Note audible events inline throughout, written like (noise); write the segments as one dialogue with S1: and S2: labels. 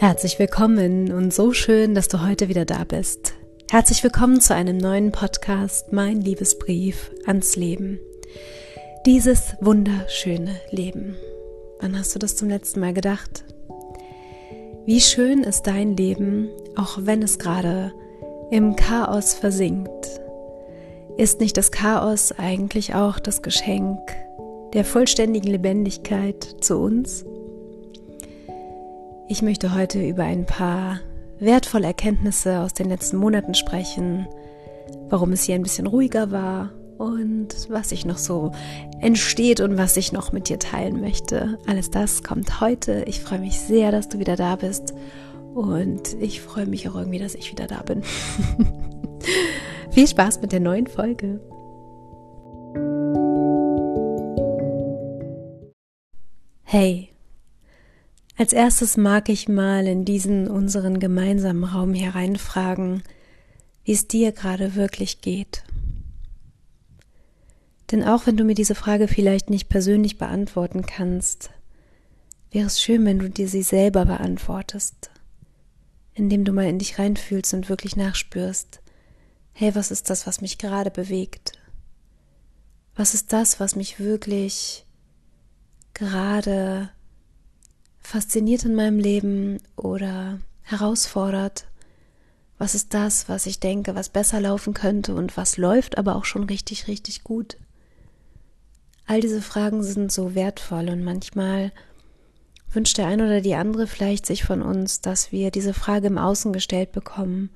S1: Herzlich willkommen und so schön, dass du heute wieder da bist. Herzlich willkommen zu einem neuen Podcast, mein Liebesbrief ans Leben. Dieses wunderschöne Leben. Wann hast du das zum letzten Mal gedacht? Wie schön ist dein Leben, auch wenn es gerade im Chaos versinkt. Ist nicht das Chaos eigentlich auch das Geschenk der vollständigen Lebendigkeit zu uns? Ich möchte heute über ein paar wertvolle Erkenntnisse aus den letzten Monaten sprechen, warum es hier ein bisschen ruhiger war und was sich noch so entsteht und was ich noch mit dir teilen möchte. Alles das kommt heute. Ich freue mich sehr, dass du wieder da bist und ich freue mich auch irgendwie, dass ich wieder da bin. (laughs) Viel Spaß mit der neuen Folge. Hey, als erstes mag ich mal in diesen unseren gemeinsamen Raum hereinfragen, wie es dir gerade wirklich geht. Denn auch wenn du mir diese Frage vielleicht nicht persönlich beantworten kannst, wäre es schön, wenn du dir sie selber beantwortest, indem du mal in dich reinfühlst und wirklich nachspürst, hey, was ist das, was mich gerade bewegt? Was ist das, was mich wirklich gerade fasziniert in meinem Leben oder herausfordert? Was ist das, was ich denke, was besser laufen könnte und was läuft aber auch schon richtig, richtig gut? All diese Fragen sind so wertvoll und manchmal wünscht der eine oder die andere vielleicht sich von uns, dass wir diese Frage im Außen gestellt bekommen.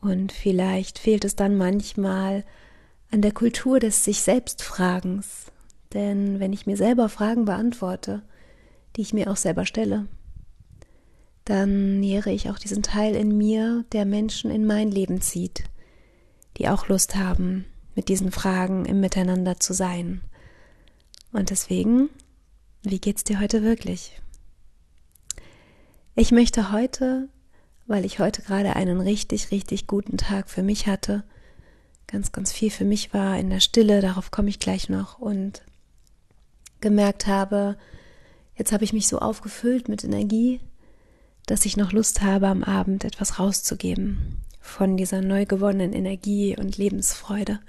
S1: Und vielleicht fehlt es dann manchmal an der Kultur des sich selbst Fragens. Denn wenn ich mir selber Fragen beantworte, die ich mir auch selber stelle, dann nähere ich auch diesen Teil in mir, der Menschen in mein Leben zieht, die auch Lust haben, mit diesen Fragen im Miteinander zu sein. Und deswegen, wie geht's dir heute wirklich? Ich möchte heute, weil ich heute gerade einen richtig, richtig guten Tag für mich hatte, ganz, ganz viel für mich war in der Stille, darauf komme ich gleich noch, und gemerkt habe, Jetzt habe ich mich so aufgefüllt mit Energie, dass ich noch Lust habe, am Abend etwas rauszugeben von dieser neu gewonnenen Energie und Lebensfreude.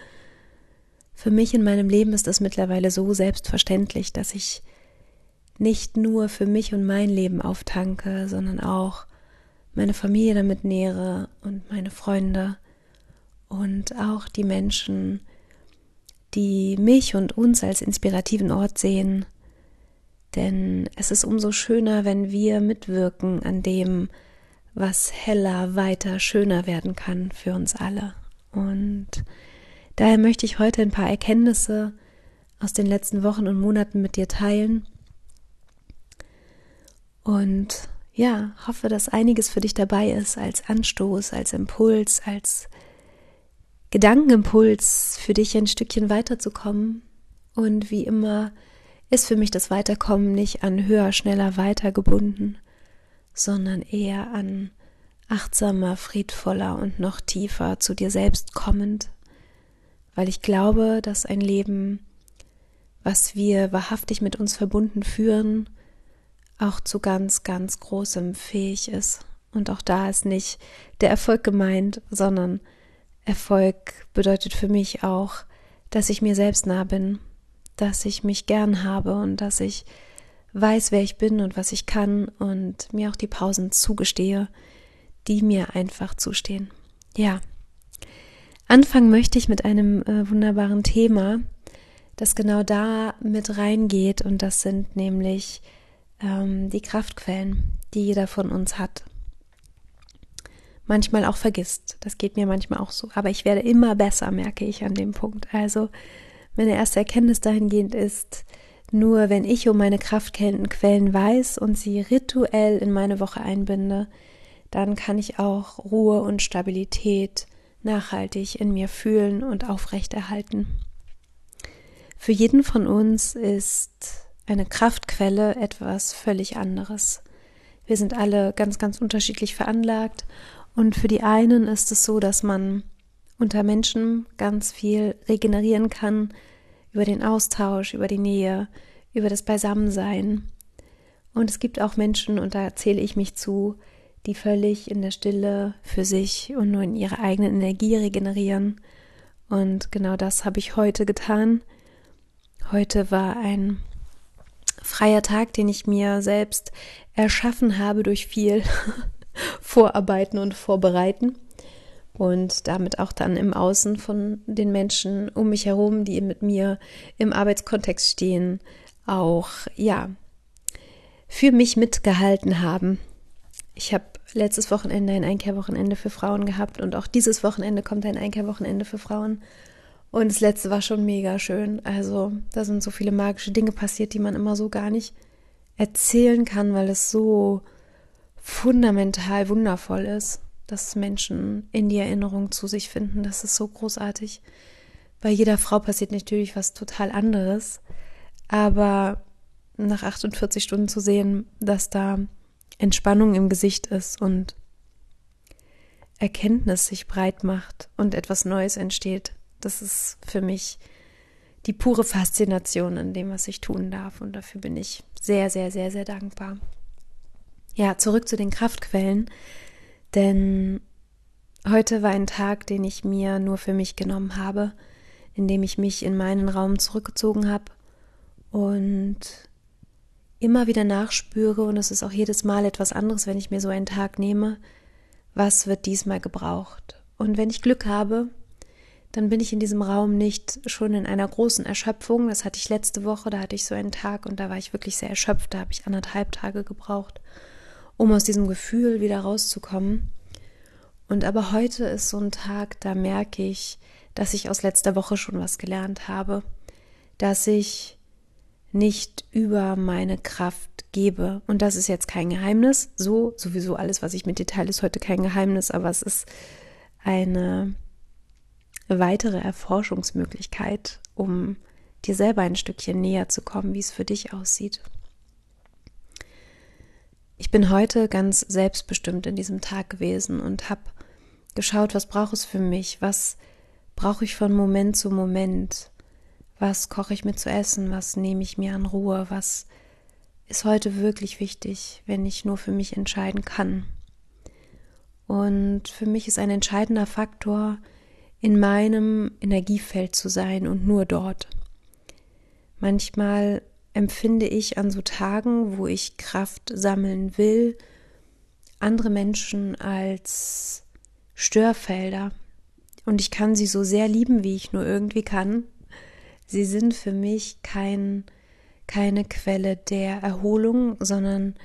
S1: Für mich in meinem Leben ist es mittlerweile so selbstverständlich, dass ich nicht nur für mich und mein Leben auftanke, sondern auch meine Familie damit nähere und meine Freunde und auch die Menschen, die mich und uns als inspirativen Ort sehen denn es ist umso schöner, wenn wir mitwirken an dem, was heller, weiter, schöner werden kann für uns alle. Und daher möchte ich heute ein paar Erkenntnisse aus den letzten Wochen und Monaten mit dir teilen. Und ja, hoffe, dass einiges für dich dabei ist als Anstoß, als Impuls, als Gedankenimpuls für dich ein Stückchen weiterzukommen. Und wie immer ist für mich das Weiterkommen nicht an höher, schneller, weiter gebunden, sondern eher an achtsamer, friedvoller und noch tiefer zu dir selbst kommend, weil ich glaube, dass ein Leben, was wir wahrhaftig mit uns verbunden führen, auch zu ganz, ganz großem fähig ist. Und auch da ist nicht der Erfolg gemeint, sondern Erfolg bedeutet für mich auch, dass ich mir selbst nah bin, dass ich mich gern habe und dass ich weiß, wer ich bin und was ich kann und mir auch die Pausen zugestehe, die mir einfach zustehen. Ja. Anfangen möchte ich mit einem äh, wunderbaren Thema, das genau da mit reingeht und das sind nämlich ähm, die Kraftquellen, die jeder von uns hat. Manchmal auch vergisst. Das geht mir manchmal auch so. Aber ich werde immer besser, merke ich an dem Punkt. Also meine erste Erkenntnis dahingehend ist, nur wenn ich um meine Kraftquellen weiß und sie rituell in meine Woche einbinde, dann kann ich auch Ruhe und Stabilität nachhaltig in mir fühlen und aufrechterhalten. Für jeden von uns ist eine Kraftquelle etwas völlig anderes. Wir sind alle ganz, ganz unterschiedlich veranlagt und für die einen ist es so, dass man unter Menschen ganz viel regenerieren kann über den Austausch, über die Nähe, über das Beisammensein. Und es gibt auch Menschen, und da zähle ich mich zu, die völlig in der Stille für sich und nur in ihrer eigenen Energie regenerieren. Und genau das habe ich heute getan. Heute war ein freier Tag, den ich mir selbst erschaffen habe durch viel (laughs) Vorarbeiten und Vorbereiten und damit auch dann im Außen von den Menschen um mich herum, die mit mir im Arbeitskontext stehen, auch ja für mich mitgehalten haben. Ich habe letztes Wochenende ein Einkehrwochenende für Frauen gehabt und auch dieses Wochenende kommt ein Einkehrwochenende für Frauen. Und das letzte war schon mega schön. Also da sind so viele magische Dinge passiert, die man immer so gar nicht erzählen kann, weil es so fundamental wundervoll ist, dass Menschen in die Erinnerung zu sich finden. Das ist so großartig. Bei jeder Frau passiert natürlich was total anderes. Aber nach 48 Stunden zu sehen, dass da Entspannung im Gesicht ist und Erkenntnis sich breit macht und etwas Neues entsteht, das ist für mich die pure Faszination an dem, was ich tun darf. Und dafür bin ich sehr, sehr, sehr, sehr dankbar. Ja, zurück zu den Kraftquellen. Denn heute war ein Tag, den ich mir nur für mich genommen habe, in dem ich mich in meinen Raum zurückgezogen habe und immer wieder nachspüre, und es ist auch jedes Mal etwas anderes, wenn ich mir so einen Tag nehme, was wird diesmal gebraucht. Und wenn ich Glück habe, dann bin ich in diesem Raum nicht schon in einer großen Erschöpfung. Das hatte ich letzte Woche, da hatte ich so einen Tag und da war ich wirklich sehr erschöpft. Da habe ich anderthalb Tage gebraucht, um aus diesem Gefühl wieder rauszukommen. Und aber heute ist so ein Tag, da merke ich, dass ich aus letzter Woche schon was gelernt habe, dass ich nicht über meine Kraft gebe. Und das ist jetzt kein Geheimnis. So, sowieso alles, was ich mit dir teile, ist heute kein Geheimnis, aber es ist eine weitere Erforschungsmöglichkeit, um dir selber ein Stückchen näher zu kommen, wie es für dich aussieht. Ich bin heute ganz selbstbestimmt in diesem Tag gewesen und habe geschaut, was braucht es für mich, was brauche ich von Moment zu Moment, was koche ich mir zu essen, was nehme ich mir an Ruhe, was ist heute wirklich wichtig, wenn ich nur für mich entscheiden kann. Und für mich ist ein entscheidender Faktor, in meinem Energiefeld zu sein und nur dort. Manchmal empfinde ich an so Tagen, wo ich Kraft sammeln will, andere Menschen als Störfelder. Und ich kann sie so sehr lieben, wie ich nur irgendwie kann. Sie sind für mich kein, keine Quelle der Erholung, sondern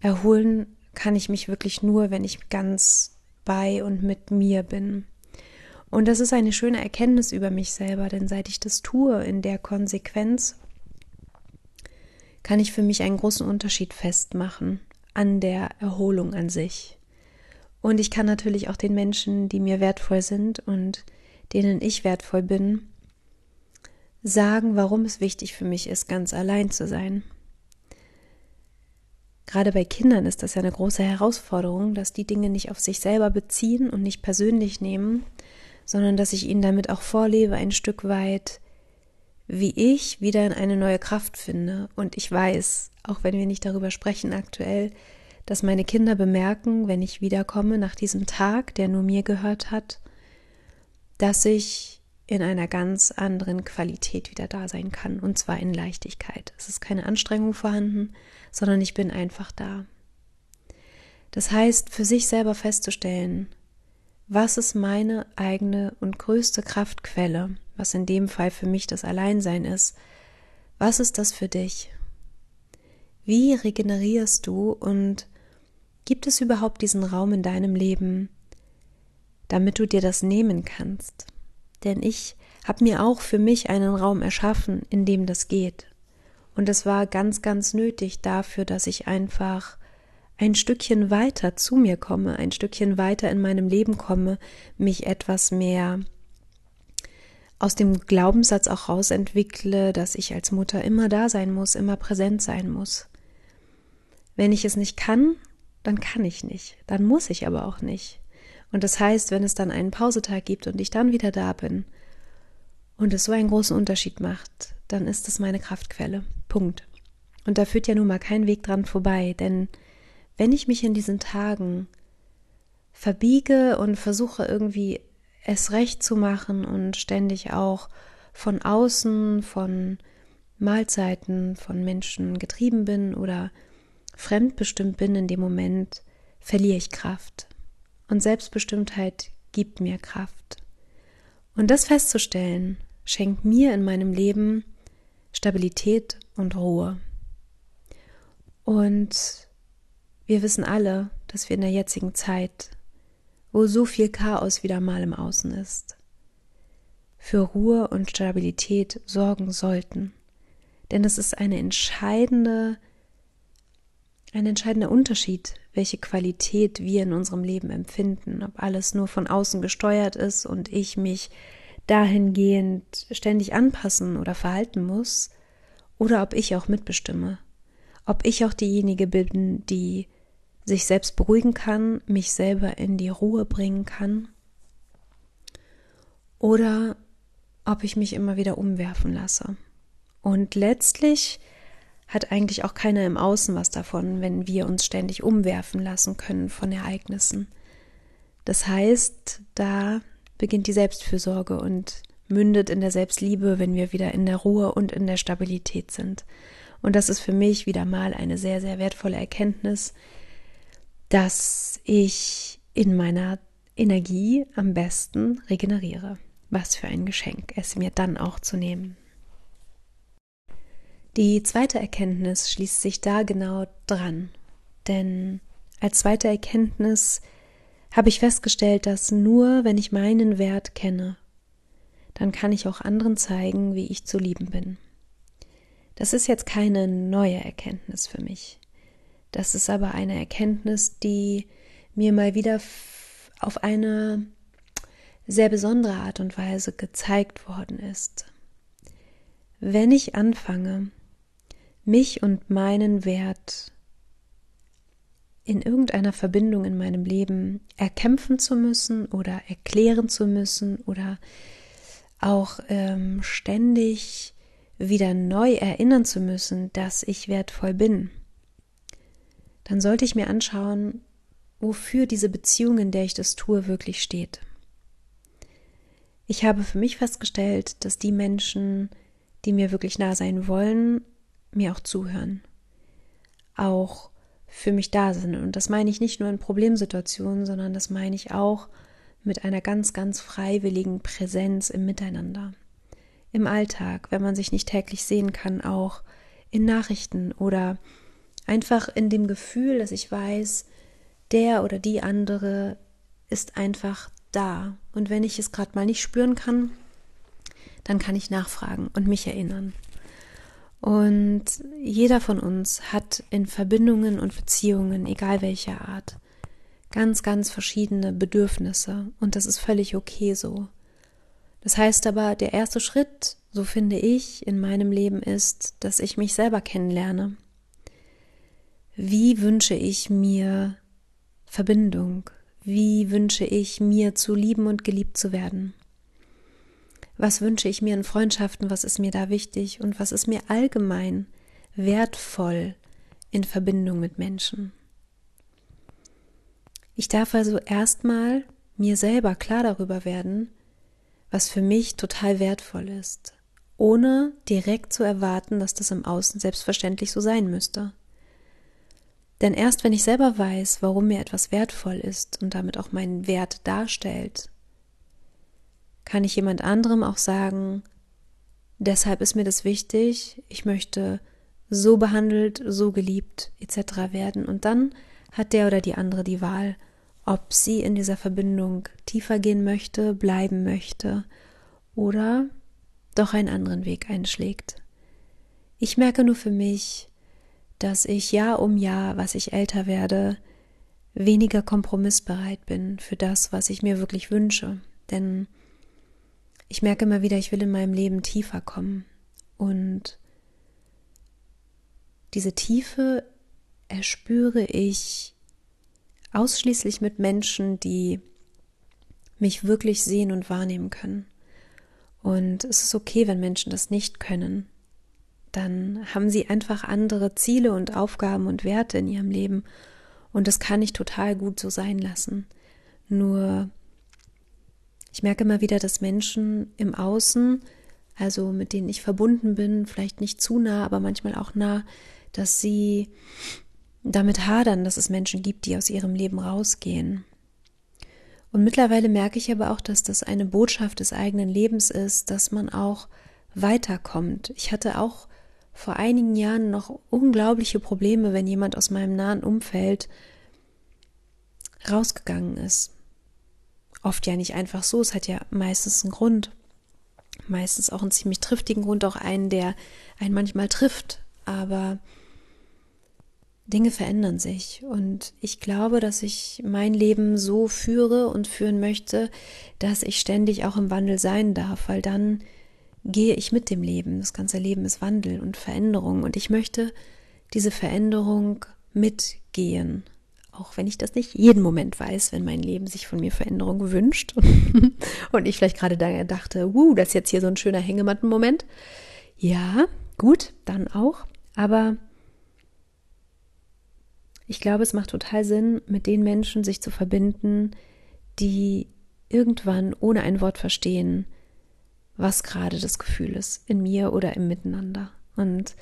S1: erholen kann ich mich wirklich nur, wenn ich ganz bei und mit mir bin. Und das ist eine schöne Erkenntnis über mich selber, denn seit ich das tue in der Konsequenz, kann ich für mich einen großen Unterschied festmachen an der Erholung an sich. Und ich kann natürlich auch den Menschen, die mir wertvoll sind und denen ich wertvoll bin, sagen, warum es wichtig für mich ist, ganz allein zu sein. Gerade bei Kindern ist das ja eine große Herausforderung, dass die Dinge nicht auf sich selber beziehen und nicht persönlich nehmen, sondern dass ich ihnen damit auch vorlebe, ein Stück weit, wie ich wieder in eine neue Kraft finde. Und ich weiß, auch wenn wir nicht darüber sprechen aktuell, dass meine Kinder bemerken, wenn ich wiederkomme nach diesem Tag, der nur mir gehört hat, dass ich in einer ganz anderen Qualität wieder da sein kann, und zwar in Leichtigkeit. Es ist keine Anstrengung vorhanden, sondern ich bin einfach da. Das heißt, für sich selber festzustellen, was ist meine eigene und größte Kraftquelle, was in dem Fall für mich das Alleinsein ist, was ist das für dich? Wie regenerierst du und gibt es überhaupt diesen Raum in deinem Leben, damit du dir das nehmen kannst? Denn ich habe mir auch für mich einen Raum erschaffen, in dem das geht. Und es war ganz, ganz nötig dafür, dass ich einfach ein Stückchen weiter zu mir komme, ein Stückchen weiter in meinem Leben komme, mich etwas mehr aus dem Glaubenssatz auch rausentwickle, dass ich als Mutter immer da sein muss, immer präsent sein muss. Wenn ich es nicht kann, dann kann ich nicht, dann muss ich aber auch nicht. Und das heißt, wenn es dann einen Pausetag gibt und ich dann wieder da bin und es so einen großen Unterschied macht, dann ist es meine Kraftquelle. Punkt. Und da führt ja nun mal kein Weg dran vorbei, denn wenn ich mich in diesen Tagen verbiege und versuche irgendwie es recht zu machen und ständig auch von außen, von Mahlzeiten, von Menschen getrieben bin oder fremdbestimmt bin in dem Moment, verliere ich Kraft. Und Selbstbestimmtheit gibt mir Kraft. Und das festzustellen, schenkt mir in meinem Leben Stabilität und Ruhe. Und wir wissen alle, dass wir in der jetzigen Zeit, wo so viel Chaos wieder mal im Außen ist, für Ruhe und Stabilität sorgen sollten. Denn es ist eine entscheidende, ein entscheidender Unterschied, welche Qualität wir in unserem Leben empfinden, ob alles nur von außen gesteuert ist und ich mich dahingehend ständig anpassen oder verhalten muss, oder ob ich auch mitbestimme, ob ich auch diejenige bin, die sich selbst beruhigen kann, mich selber in die Ruhe bringen kann oder ob ich mich immer wieder umwerfen lasse. Und letztlich hat eigentlich auch keiner im Außen was davon, wenn wir uns ständig umwerfen lassen können von Ereignissen. Das heißt, da beginnt die Selbstfürsorge und mündet in der Selbstliebe, wenn wir wieder in der Ruhe und in der Stabilität sind. Und das ist für mich wieder mal eine sehr, sehr wertvolle Erkenntnis, dass ich in meiner Energie am besten regeneriere. Was für ein Geschenk, es mir dann auch zu nehmen. Die zweite Erkenntnis schließt sich da genau dran, denn als zweite Erkenntnis habe ich festgestellt, dass nur wenn ich meinen Wert kenne, dann kann ich auch anderen zeigen, wie ich zu lieben bin. Das ist jetzt keine neue Erkenntnis für mich. Das ist aber eine Erkenntnis, die mir mal wieder auf eine sehr besondere Art und Weise gezeigt worden ist. Wenn ich anfange, mich und meinen Wert in irgendeiner Verbindung in meinem Leben erkämpfen zu müssen oder erklären zu müssen oder auch ähm, ständig wieder neu erinnern zu müssen, dass ich wertvoll bin, dann sollte ich mir anschauen, wofür diese Beziehung, in der ich das tue, wirklich steht. Ich habe für mich festgestellt, dass die Menschen, die mir wirklich nah sein wollen, mir auch zuhören, auch für mich da sind. Und das meine ich nicht nur in Problemsituationen, sondern das meine ich auch mit einer ganz, ganz freiwilligen Präsenz im Miteinander. Im Alltag, wenn man sich nicht täglich sehen kann, auch in Nachrichten oder einfach in dem Gefühl, dass ich weiß, der oder die andere ist einfach da. Und wenn ich es gerade mal nicht spüren kann, dann kann ich nachfragen und mich erinnern. Und jeder von uns hat in Verbindungen und Beziehungen, egal welcher Art, ganz, ganz verschiedene Bedürfnisse und das ist völlig okay so. Das heißt aber, der erste Schritt, so finde ich, in meinem Leben ist, dass ich mich selber kennenlerne. Wie wünsche ich mir Verbindung? Wie wünsche ich mir zu lieben und geliebt zu werden? Was wünsche ich mir in Freundschaften? Was ist mir da wichtig? Und was ist mir allgemein wertvoll in Verbindung mit Menschen? Ich darf also erstmal mir selber klar darüber werden, was für mich total wertvoll ist, ohne direkt zu erwarten, dass das im Außen selbstverständlich so sein müsste. Denn erst wenn ich selber weiß, warum mir etwas wertvoll ist und damit auch meinen Wert darstellt, kann ich jemand anderem auch sagen, deshalb ist mir das wichtig, ich möchte so behandelt, so geliebt etc. werden und dann hat der oder die andere die Wahl, ob sie in dieser Verbindung tiefer gehen möchte, bleiben möchte oder doch einen anderen Weg einschlägt. Ich merke nur für mich, dass ich Jahr um Jahr, was ich älter werde, weniger kompromissbereit bin für das, was ich mir wirklich wünsche. Denn ich merke immer wieder, ich will in meinem Leben tiefer kommen. Und diese Tiefe erspüre ich ausschließlich mit Menschen, die mich wirklich sehen und wahrnehmen können. Und es ist okay, wenn Menschen das nicht können. Dann haben sie einfach andere Ziele und Aufgaben und Werte in ihrem Leben. Und das kann ich total gut so sein lassen. Nur, ich merke immer wieder, dass Menschen im Außen, also mit denen ich verbunden bin, vielleicht nicht zu nah, aber manchmal auch nah, dass sie damit hadern, dass es Menschen gibt, die aus ihrem Leben rausgehen. Und mittlerweile merke ich aber auch, dass das eine Botschaft des eigenen Lebens ist, dass man auch weiterkommt. Ich hatte auch vor einigen Jahren noch unglaubliche Probleme, wenn jemand aus meinem nahen Umfeld rausgegangen ist. Oft ja nicht einfach so, es hat ja meistens einen Grund. Meistens auch einen ziemlich triftigen Grund, auch einen, der einen manchmal trifft. Aber Dinge verändern sich und ich glaube, dass ich mein Leben so führe und führen möchte, dass ich ständig auch im Wandel sein darf, weil dann gehe ich mit dem Leben. Das ganze Leben ist Wandel und Veränderung und ich möchte diese Veränderung mitgehen. Auch wenn ich das nicht jeden Moment weiß, wenn mein Leben sich von mir Veränderung wünscht (laughs) und ich vielleicht gerade da dachte, wuh, das ist jetzt hier so ein schöner Hängematten-Moment. Ja, gut, dann auch. Aber ich glaube, es macht total Sinn, mit den Menschen sich zu verbinden, die irgendwann ohne ein Wort verstehen, was gerade das Gefühl ist, in mir oder im Miteinander. Und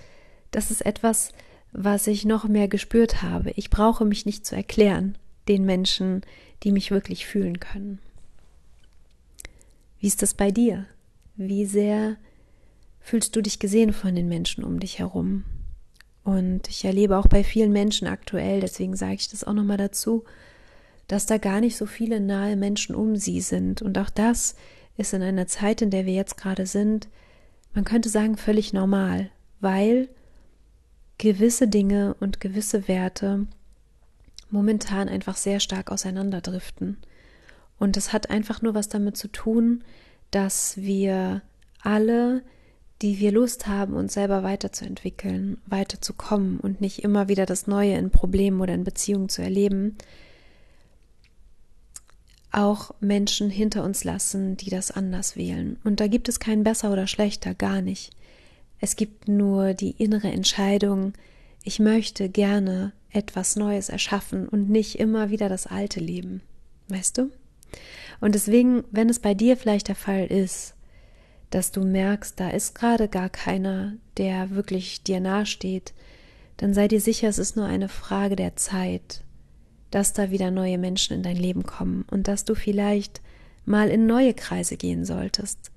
S1: das ist etwas, was ich noch mehr gespürt habe. Ich brauche mich nicht zu erklären, den Menschen, die mich wirklich fühlen können. Wie ist das bei dir? Wie sehr fühlst du dich gesehen von den Menschen um dich herum? Und ich erlebe auch bei vielen Menschen aktuell, deswegen sage ich das auch nochmal dazu, dass da gar nicht so viele nahe Menschen um sie sind. Und auch das ist in einer Zeit, in der wir jetzt gerade sind, man könnte sagen, völlig normal, weil gewisse Dinge und gewisse Werte momentan einfach sehr stark auseinanderdriften. Und das hat einfach nur was damit zu tun, dass wir alle die wir Lust haben, uns selber weiterzuentwickeln, weiterzukommen und nicht immer wieder das Neue in Problemen oder in Beziehungen zu erleben, auch Menschen hinter uns lassen, die das anders wählen. Und da gibt es kein besser oder schlechter, gar nicht. Es gibt nur die innere Entscheidung, ich möchte gerne etwas Neues erschaffen und nicht immer wieder das alte leben. Weißt du? Und deswegen, wenn es bei dir vielleicht der Fall ist, dass du merkst, da ist gerade gar keiner, der wirklich dir nahesteht, dann sei dir sicher, es ist nur eine Frage der Zeit, dass da wieder neue Menschen in dein Leben kommen und dass du vielleicht mal in neue Kreise gehen solltest,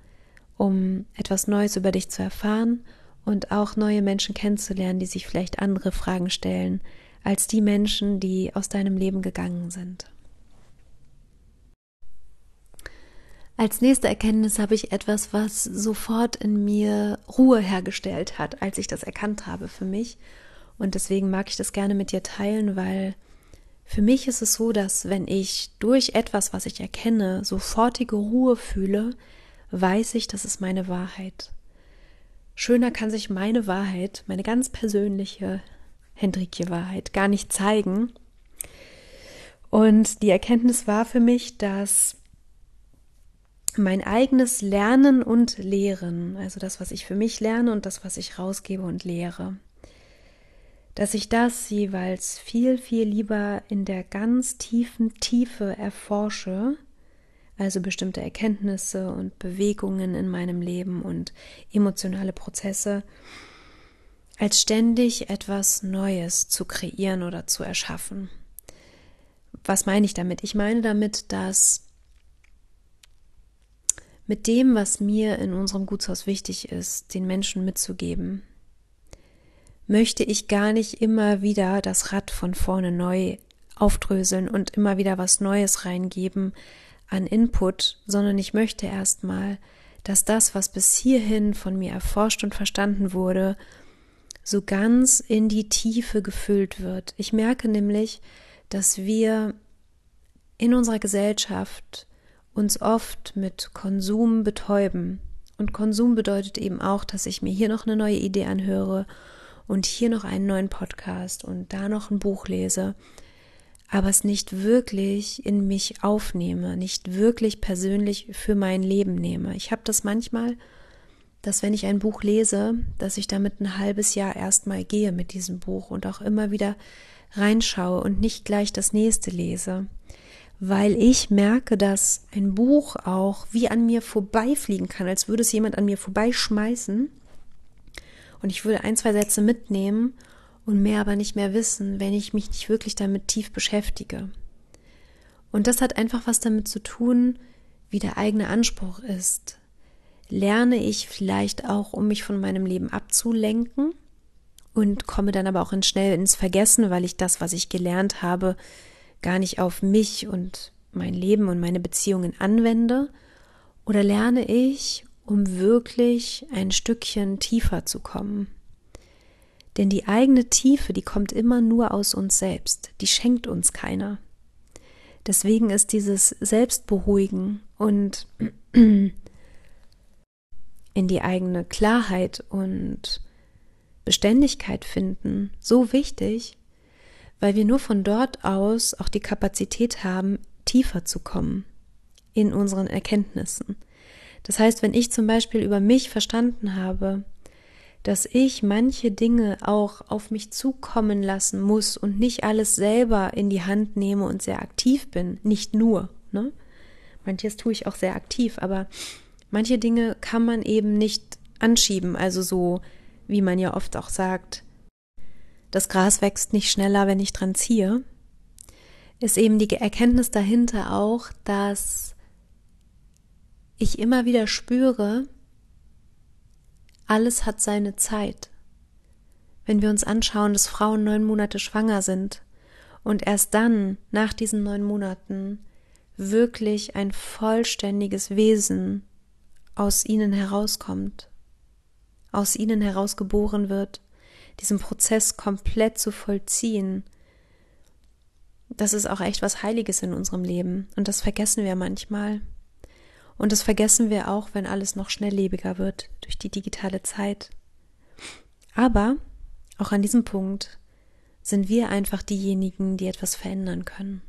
S1: um etwas Neues über dich zu erfahren und auch neue Menschen kennenzulernen, die sich vielleicht andere Fragen stellen als die Menschen, die aus deinem Leben gegangen sind. Als nächste Erkenntnis habe ich etwas, was sofort in mir Ruhe hergestellt hat, als ich das erkannt habe für mich. Und deswegen mag ich das gerne mit dir teilen, weil für mich ist es so, dass wenn ich durch etwas, was ich erkenne, sofortige Ruhe fühle, weiß ich, das ist meine Wahrheit. Schöner kann sich meine Wahrheit, meine ganz persönliche Hendrikje-Wahrheit gar nicht zeigen. Und die Erkenntnis war für mich, dass mein eigenes Lernen und Lehren, also das, was ich für mich lerne und das, was ich rausgebe und lehre, dass ich das jeweils viel, viel lieber in der ganz tiefen Tiefe erforsche, also bestimmte Erkenntnisse und Bewegungen in meinem Leben und emotionale Prozesse, als ständig etwas Neues zu kreieren oder zu erschaffen. Was meine ich damit? Ich meine damit, dass mit dem, was mir in unserem Gutshaus wichtig ist, den Menschen mitzugeben, möchte ich gar nicht immer wieder das Rad von vorne neu aufdröseln und immer wieder was Neues reingeben an Input, sondern ich möchte erstmal, dass das, was bis hierhin von mir erforscht und verstanden wurde, so ganz in die Tiefe gefüllt wird. Ich merke nämlich, dass wir in unserer Gesellschaft uns oft mit Konsum betäuben. Und Konsum bedeutet eben auch, dass ich mir hier noch eine neue Idee anhöre und hier noch einen neuen Podcast und da noch ein Buch lese, aber es nicht wirklich in mich aufnehme, nicht wirklich persönlich für mein Leben nehme. Ich habe das manchmal, dass wenn ich ein Buch lese, dass ich damit ein halbes Jahr erstmal gehe mit diesem Buch und auch immer wieder reinschaue und nicht gleich das nächste lese, weil ich merke, dass ein Buch auch wie an mir vorbeifliegen kann, als würde es jemand an mir vorbeischmeißen und ich würde ein, zwei Sätze mitnehmen und mehr aber nicht mehr wissen, wenn ich mich nicht wirklich damit tief beschäftige. Und das hat einfach was damit zu tun, wie der eigene Anspruch ist, lerne ich vielleicht auch, um mich von meinem Leben abzulenken und komme dann aber auch in schnell ins Vergessen, weil ich das, was ich gelernt habe, gar nicht auf mich und mein Leben und meine Beziehungen anwende? Oder lerne ich, um wirklich ein Stückchen tiefer zu kommen? Denn die eigene Tiefe, die kommt immer nur aus uns selbst, die schenkt uns keiner. Deswegen ist dieses Selbstberuhigen und (clears throat) in die eigene Klarheit und Beständigkeit finden so wichtig, weil wir nur von dort aus auch die Kapazität haben, tiefer zu kommen in unseren Erkenntnissen. Das heißt, wenn ich zum Beispiel über mich verstanden habe, dass ich manche Dinge auch auf mich zukommen lassen muss und nicht alles selber in die Hand nehme und sehr aktiv bin, nicht nur, ne? Manches tue ich auch sehr aktiv, aber manche Dinge kann man eben nicht anschieben, also so, wie man ja oft auch sagt, das Gras wächst nicht schneller, wenn ich dran ziehe, ist eben die Erkenntnis dahinter auch, dass ich immer wieder spüre, alles hat seine Zeit. Wenn wir uns anschauen, dass Frauen neun Monate schwanger sind und erst dann, nach diesen neun Monaten, wirklich ein vollständiges Wesen aus ihnen herauskommt, aus ihnen herausgeboren wird, diesen Prozess komplett zu vollziehen, das ist auch echt was Heiliges in unserem Leben. Und das vergessen wir manchmal. Und das vergessen wir auch, wenn alles noch schnelllebiger wird durch die digitale Zeit. Aber auch an diesem Punkt sind wir einfach diejenigen, die etwas verändern können.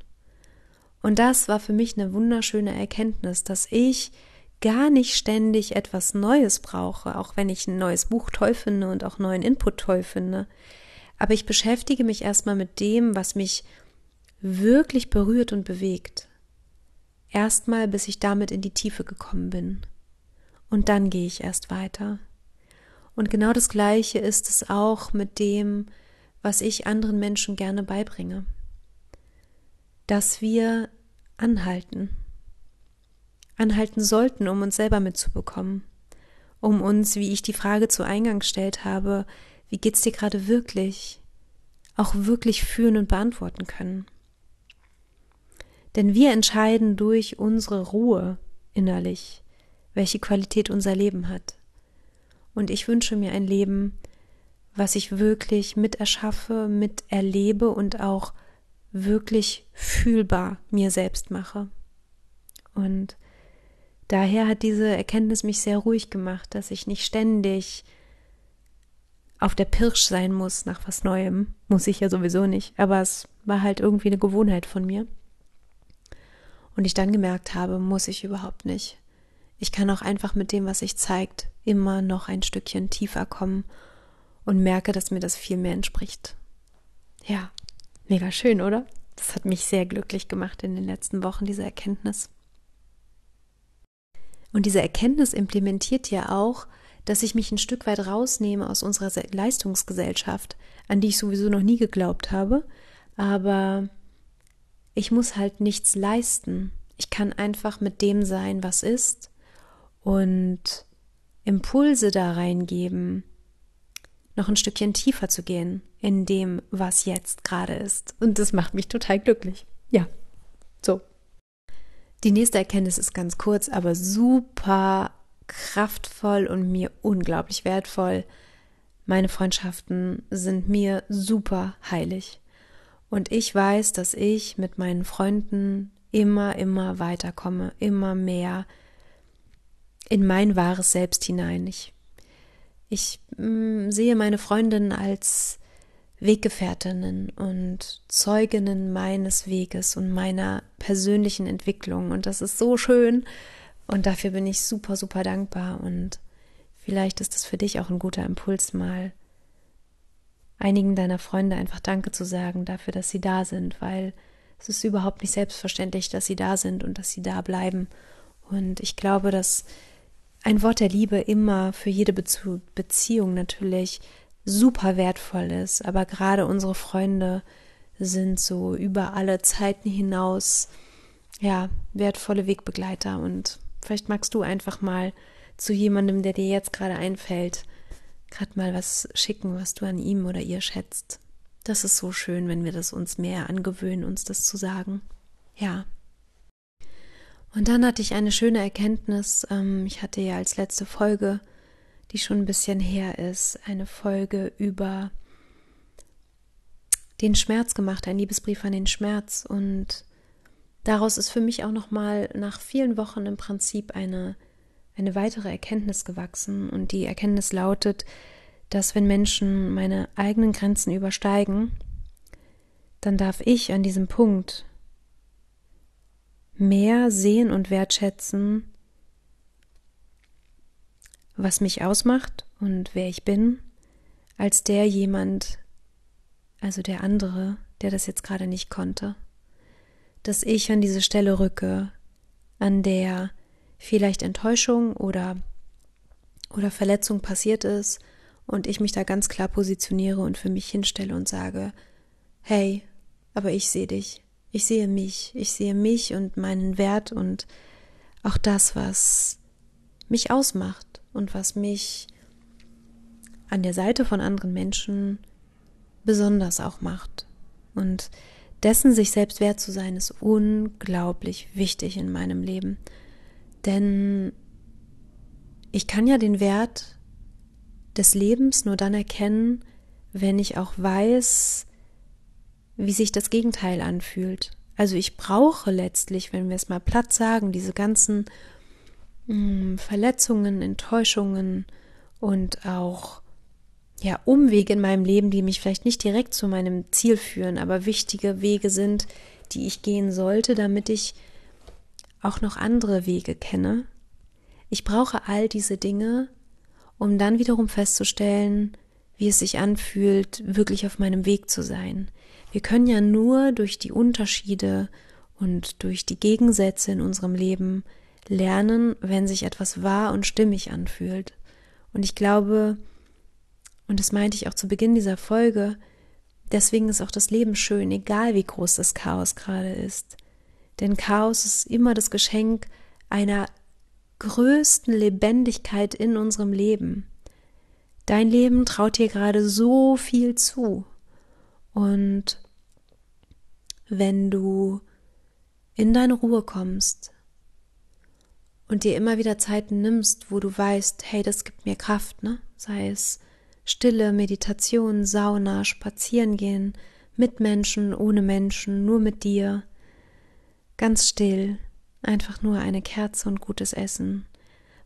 S1: Und das war für mich eine wunderschöne Erkenntnis, dass ich gar nicht ständig etwas Neues brauche, auch wenn ich ein neues Buch toll finde und auch neuen Input toll finde. Aber ich beschäftige mich erstmal mit dem, was mich wirklich berührt und bewegt. Erstmal, bis ich damit in die Tiefe gekommen bin. Und dann gehe ich erst weiter. Und genau das Gleiche ist es auch mit dem, was ich anderen Menschen gerne beibringe. Dass wir anhalten, anhalten sollten, um uns selber mitzubekommen, um uns, wie ich die Frage zu Eingang gestellt habe, wie geht's dir gerade wirklich, auch wirklich fühlen und beantworten können. Denn wir entscheiden durch unsere Ruhe innerlich, welche Qualität unser Leben hat. Und ich wünsche mir ein Leben, was ich wirklich mit erschaffe, mit erlebe und auch wirklich fühlbar mir selbst mache. Und daher hat diese Erkenntnis mich sehr ruhig gemacht, dass ich nicht ständig auf der Pirsch sein muss nach was Neuem. Muss ich ja sowieso nicht, aber es war halt irgendwie eine Gewohnheit von mir. Und ich dann gemerkt habe, muss ich überhaupt nicht. Ich kann auch einfach mit dem, was sich zeigt, immer noch ein Stückchen tiefer kommen und merke, dass mir das viel mehr entspricht. Ja, mega schön, oder? Das hat mich sehr glücklich gemacht in den letzten Wochen, diese Erkenntnis. Und diese Erkenntnis implementiert ja auch, dass ich mich ein Stück weit rausnehme aus unserer Leistungsgesellschaft, an die ich sowieso noch nie geglaubt habe. Aber ich muss halt nichts leisten. Ich kann einfach mit dem sein, was ist und Impulse da reingeben, noch ein Stückchen tiefer zu gehen in dem, was jetzt gerade ist. Und das macht mich total glücklich. Ja, so. Die nächste Erkenntnis ist ganz kurz, aber super kraftvoll und mir unglaublich wertvoll. Meine Freundschaften sind mir super heilig. Und ich weiß, dass ich mit meinen Freunden immer, immer weiterkomme, immer mehr in mein wahres Selbst hinein. Ich, ich mh, mm, sehe meine Freundinnen als Weggefährtinnen und Zeuginnen meines Weges und meiner persönlichen Entwicklung. Und das ist so schön. Und dafür bin ich super, super dankbar und Vielleicht ist es für dich auch ein guter Impuls, mal einigen deiner Freunde einfach Danke zu sagen dafür, dass sie da sind, weil es ist überhaupt nicht selbstverständlich, dass sie da sind und dass sie da bleiben. Und ich glaube, dass ein Wort der Liebe immer für jede Bezu Beziehung natürlich super wertvoll ist, aber gerade unsere Freunde sind so über alle Zeiten hinaus ja wertvolle Wegbegleiter und vielleicht magst du einfach mal zu jemandem, der dir jetzt gerade einfällt, gerade mal was schicken, was du an ihm oder ihr schätzt. Das ist so schön, wenn wir das uns mehr angewöhnen, uns das zu sagen. Ja. Und dann hatte ich eine schöne Erkenntnis. Ähm, ich hatte ja als letzte Folge, die schon ein bisschen her ist, eine Folge über den Schmerz gemacht, ein Liebesbrief an den Schmerz. Und daraus ist für mich auch nochmal nach vielen Wochen im Prinzip eine, eine weitere Erkenntnis gewachsen. Und die Erkenntnis lautet, dass wenn Menschen meine eigenen Grenzen übersteigen, dann darf ich an diesem Punkt mehr sehen und wertschätzen, was mich ausmacht und wer ich bin, als der jemand, also der andere, der das jetzt gerade nicht konnte. Dass ich an diese Stelle rücke, an der vielleicht Enttäuschung oder, oder Verletzung passiert ist und ich mich da ganz klar positioniere und für mich hinstelle und sage, hey, aber ich sehe dich, ich sehe mich, ich sehe mich und meinen Wert und auch das, was mich ausmacht und was mich an der Seite von anderen Menschen besonders auch macht. Und dessen sich selbst wert zu sein, ist unglaublich wichtig in meinem Leben. Denn ich kann ja den Wert des Lebens nur dann erkennen, wenn ich auch weiß, wie sich das Gegenteil anfühlt. Also ich brauche letztlich, wenn wir es mal platt sagen, diese ganzen mh, hm, Verletzungen, Enttäuschungen und auch ja Umwege in meinem Leben, die mich vielleicht nicht direkt zu meinem Ziel führen, aber wichtige Wege sind, die ich gehen sollte, damit ich auch noch andere Wege kenne. Ich brauche all diese Dinge, um dann wiederum festzustellen, wie es sich anfühlt, wirklich auf meinem Weg zu sein. Wir können ja nur durch die Unterschiede und durch die Gegensätze in unserem Leben lernen, wenn sich etwas wahr und stimmig anfühlt. Und ich glaube, und das meinte ich auch zu Beginn dieser Folge, deswegen ist auch das Leben schön, egal wie groß das Chaos gerade ist. Denn Chaos ist immer das Geschenk einer größten Lebendigkeit in unserem Leben. Dein Leben traut dir gerade so viel zu. Und wenn du in deine Ruhe kommst und dir immer wieder Zeiten nimmst, wo du weißt, hey, das gibt mir Kraft, ne? Sei es Stille, Meditation, Sauna, Spazieren gehen, mit Menschen, ohne Menschen, nur mit dir, ganz still, einfach nur eine Kerze und gutes Essen,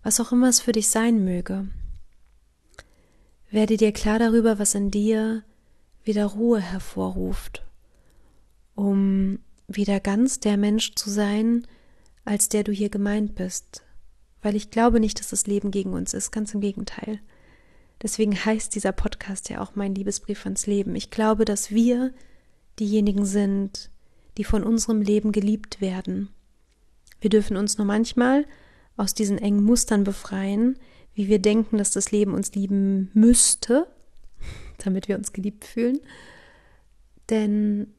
S1: was auch immer es für dich sein möge. Werde dir klar darüber, was in dir wieder Ruhe hervorruft, um wieder ganz der Mensch zu sein, als der du hier gemeint bist. Weil ich glaube nicht, dass das Leben gegen uns ist, ganz im Gegenteil. Deswegen heißt dieser Podcast ja auch mein Liebesbrief ans Leben. Ich glaube, dass wir diejenigen sind, die von unserem Leben geliebt werden. Wir dürfen uns nur manchmal aus diesen engen Mustern befreien, wie wir denken, dass das Leben uns lieben müsste, (laughs) damit wir uns geliebt fühlen. Denn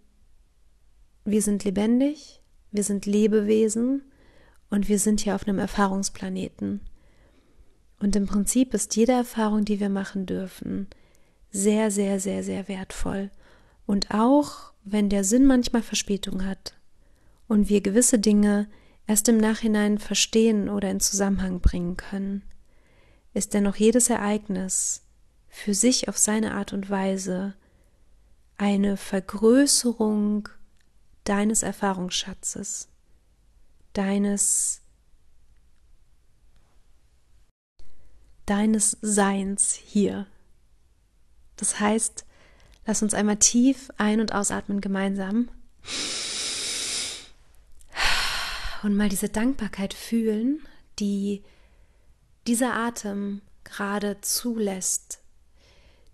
S1: wir sind lebendig, wir sind Lebewesen und wir sind hier auf einem Erfahrungsplaneten. Und im Prinzip ist jede Erfahrung, die wir machen dürfen, sehr, sehr, sehr, sehr wertvoll. Und auch wenn der Sinn manchmal Verspätung hat und wir gewisse Dinge erst im Nachhinein verstehen oder in Zusammenhang bringen können, ist dennoch jedes Ereignis für sich auf seine Art und Weise eine Vergrößerung deines Erfahrungsschatzes, deines deines Seins hier. Das heißt, lass uns einmal tief ein- und ausatmen gemeinsam und mal diese Dankbarkeit fühlen, die dieser Atem gerade zulässt,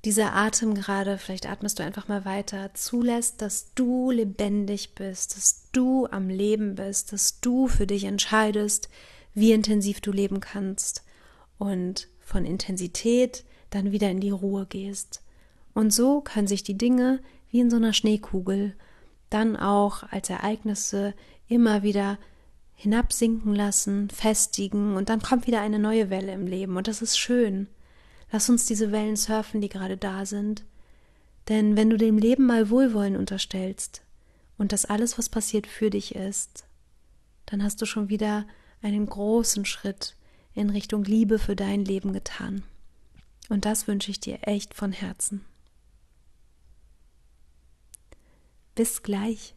S1: dieser Atem gerade, vielleicht atmest du einfach mal weiter, zulässt, dass du lebendig bist, dass du am Leben bist, dass du für dich entscheidest, wie intensiv du leben kannst und von Intensität dann wieder in die Ruhe gehst. Und so können sich die Dinge wie in so einer Schneekugel dann auch als Ereignisse immer wieder hinabsinken lassen, festigen und dann kommt wieder eine neue Welle im Leben und das ist schön. Lass uns diese Wellen surfen, die gerade da sind. Denn wenn du dem Leben mal Wohlwollen unterstellst und das alles, was passiert, für dich ist, dann hast du schon wieder einen großen Schritt in Richtung Liebe für dein Leben getan. Und das wünsche ich dir echt von Herzen. Bis gleich.